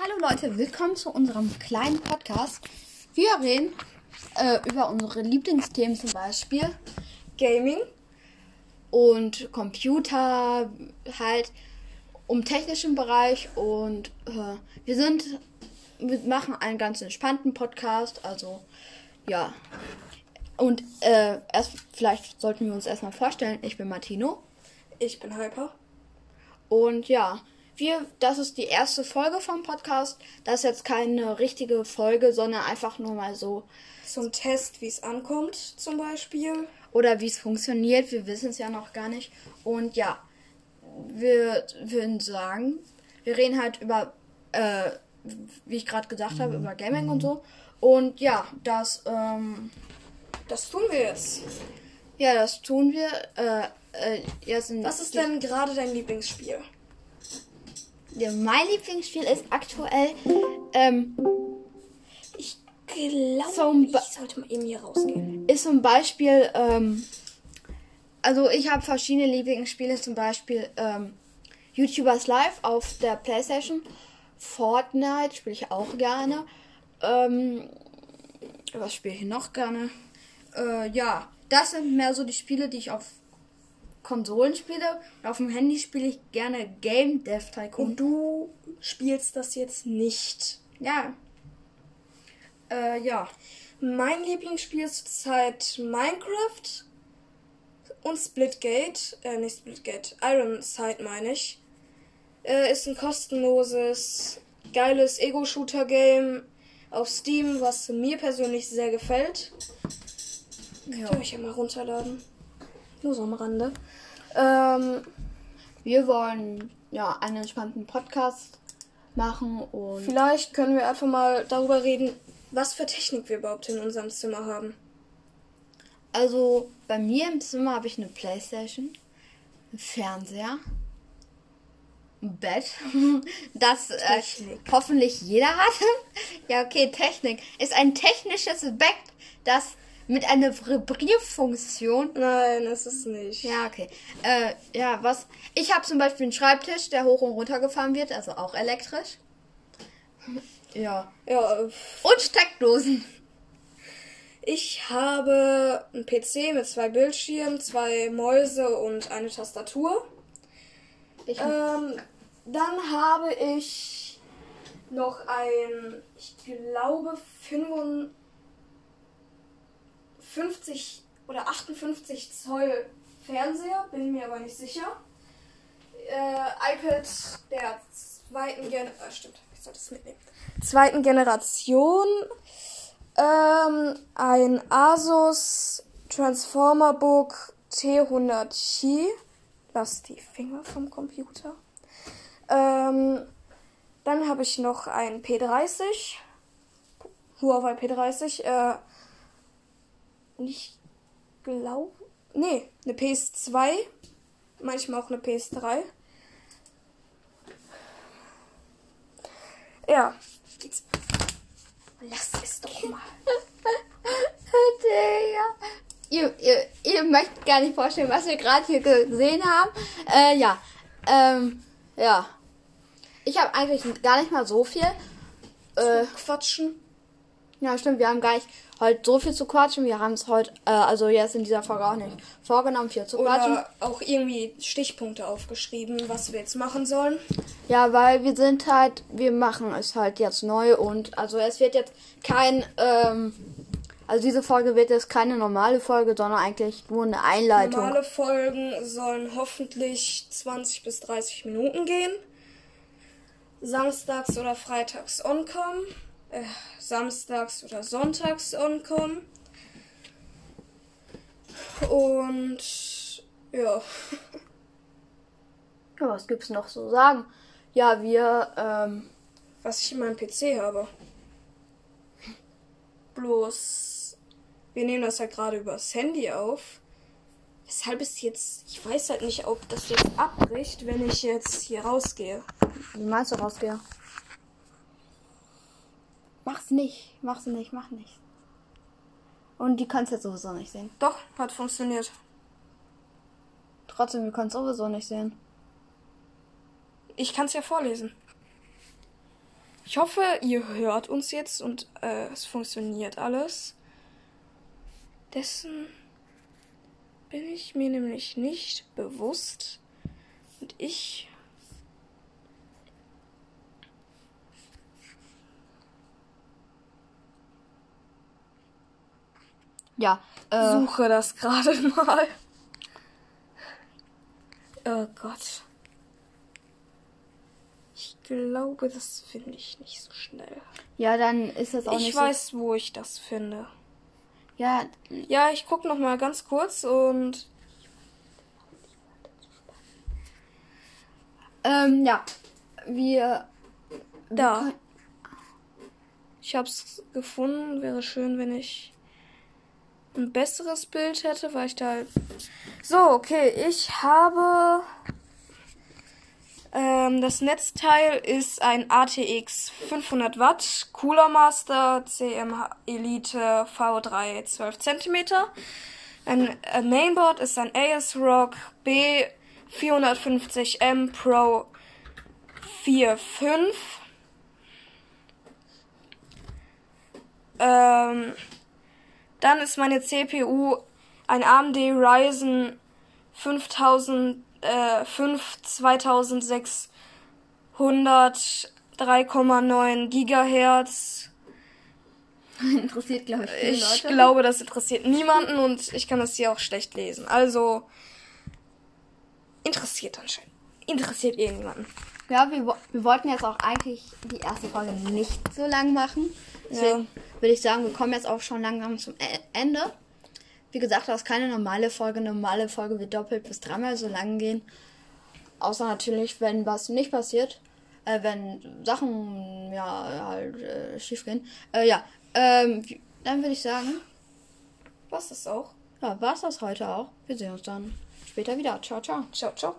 Hallo Leute, willkommen zu unserem kleinen Podcast. Wir reden äh, über unsere Lieblingsthemen zum Beispiel Gaming. und Computer, halt um technischen Bereich und äh, wir sind, wir machen einen ganz entspannten Podcast, also ja. Und äh, erst vielleicht sollten wir uns erstmal vorstellen, ich bin Martino Ich bin Hyper. und ja, wir, das ist die erste Folge vom Podcast. Das ist jetzt keine richtige Folge, sondern einfach nur mal so Zum Test, wie es ankommt, zum Beispiel. oder wie es funktioniert. Wir wissen es ja noch gar nicht. Und ja, wir würden sagen, wir reden halt über, äh, wie ich gerade gesagt habe, über Gaming und so. Und ja, das, ähm, Das tun wir jetzt. ja, das tun wir. Äh, äh, jetzt Was ist denn gerade dein Lieblingsspiel? Ja, mein Lieblingsspiel ist aktuell, ähm, Ich glaube, Zum ich sollte mal eben hier rausgehen. ist zum Beispiel, ähm, also ich habe verschiedene Lieblingsspiele, zum Beispiel ähm, YouTubers Live auf der Playstation, Fortnite spiele ich auch gerne. Ähm, was spiele ich noch gerne? Äh, ja, das sind mehr so die Spiele, die ich auf Konsolen spiele. Auf dem Handy spiele ich gerne Game Dev Tycoon. Und du spielst das jetzt nicht. Ja. Äh, ja. Mein Lieblingsspiel ist zurzeit Minecraft und Splitgate. Äh, nicht Splitgate. Iron Sight meine ich. Äh, ist ein kostenloses, geiles Ego-Shooter-Game auf Steam, was mir persönlich sehr gefällt. Könnt ihr euch ja mal runterladen. Nur so am Rande. Ähm, Wir wollen ja einen entspannten Podcast machen und vielleicht können wir einfach mal darüber reden, was für Technik wir überhaupt in unserem Zimmer haben. also bei mir im Zimmer habe ich eine Playstation, einen Fernseher, ein Bett, das äh, hoffentlich jeder hat. ja, okay, Technik ist ein technisches Bett, das mit einer Vibrierfunktion Nein, ist es nicht. Ja, okay. Äh, ja, was? Ich habe zum Beispiel einen Schreibtisch, der hoch und runter gefahren wird, also auch elektrisch. Ja. Ja, Und Steckdosen. Ich habe einen PC mit zwei Bildschirmen, zwei Mäuse und eine Tastatur. Ich, Ähm, dann habe ich noch ein, ich glaube, 55 oder 58 Zoll Fernseher, bin mir aber nicht sicher. Äh, iPad der zweiten Generation, äh, stimmt, ich sollte es mitnehmen. Zweiten Generation. Ähm, ein Asus Transformer Book T100i. Lass die Finger vom Computer. Ähm, dann habe ich noch ein P30. Huawei P30. Äh, ich glaube. Nee, eine PS2. Manchmal auch eine PS3. Ja. Jetzt Lass es doch mal. Ihr, ihr, ihr möchtet gar nicht vorstellen, was wir gerade hier gesehen haben. Äh, ja. Ähm, ja. Ich habe eigentlich gar nicht mal so viel. Äh, Quatschen. ja, stimmt, wir haben gar nicht heute so viel zu quatschen. Wir haben es heute, äh, also jetzt in dieser Folge auch nicht vorgenommen, viel zu quatschen. Oder auch irgendwie Stichpunkte aufgeschrieben, was wir jetzt machen sollen. Ja, weil wir sind halt, wir machen es halt jetzt neu und also es wird jetzt kein, ähm, also diese Folge wird jetzt keine normale Folge, sondern eigentlich nur eine Einleitung. Normale Folgen sollen hoffentlich 20 bis 30 Minuten gehen. Samstags oder freitags onkommen. Äh, samstags oder sonntags onkommen. Und ja. Ja, was gibt's noch so sagen? Ja, wir, ähm, was ich in meinem PC habe. Bloß, wir nehmen das ja gerade übers Handy auf. Weshalb es jetzt, ich weiß halt nicht, ob das jetzt abbricht, wenn ich jetzt hier rausgehe. wie meinst du rausgehen? Mach's nicht, mach's nicht, mach nicht. Und die kannst jetzt sowieso nicht sehen. Doch, hat funktioniert. Trotzdem, wir können sowieso nicht sehen. Ich kann es ja vorlesen. Ich hoffe, ihr hört uns jetzt und äh, es funktioniert alles. Dessen bin ich mir nämlich nicht bewusst. Und ich Ja, äh, suche das gerade mal. Oh Gott. Ich glaube, das finde ich nicht so schnell. ja, dann ist das auch Ich nicht weiß, wo ich das finde. so. Ja, Ja, ich gucke noch mal ganz kurz und ähm, ja. Wir. da. Ich hab's gefunden. Wäre schön, wenn ich ein besseres Bild hätte, weil ich da halt. So, okay, ich habe. Ähm, das Netzteil ist ein ATX 500 Watt Cooler Master CM Elite V3 12 cm. Ein äh, Mainboard ist ein AS-ROG B450M Pro 4.5. Ähm, dann ist meine CPU ein AMD Ryzen 5000, äh, 5 2600 3,9 Gigahertz. interessiert, glaube ich, viele Ich Leute. glaube, das interessiert niemanden und ich kann das hier auch schlecht lesen. Also interessiert anscheinend. Interessiert irgendjemanden. Ja, wir, wir wollten jetzt auch eigentlich die erste Folge nicht so lang machen. Deswegen würde ich sagen, wir kommen jetzt auch schon langsam zum E- Ende. Wie gesagt, das ist keine normale Folge. Eine normale Folge wird doppelt bis dreimal so lang gehen. Außer natürlich, wenn was nicht passiert. Äh, wenn Sachen ja halt äh, schief gehen. Äh, ja, ähm, dann würde ich sagen, Was das auch? ja, war's das heute auch. Wir sehen uns dann später wieder. Ciao, ciao. Ciao, ciao.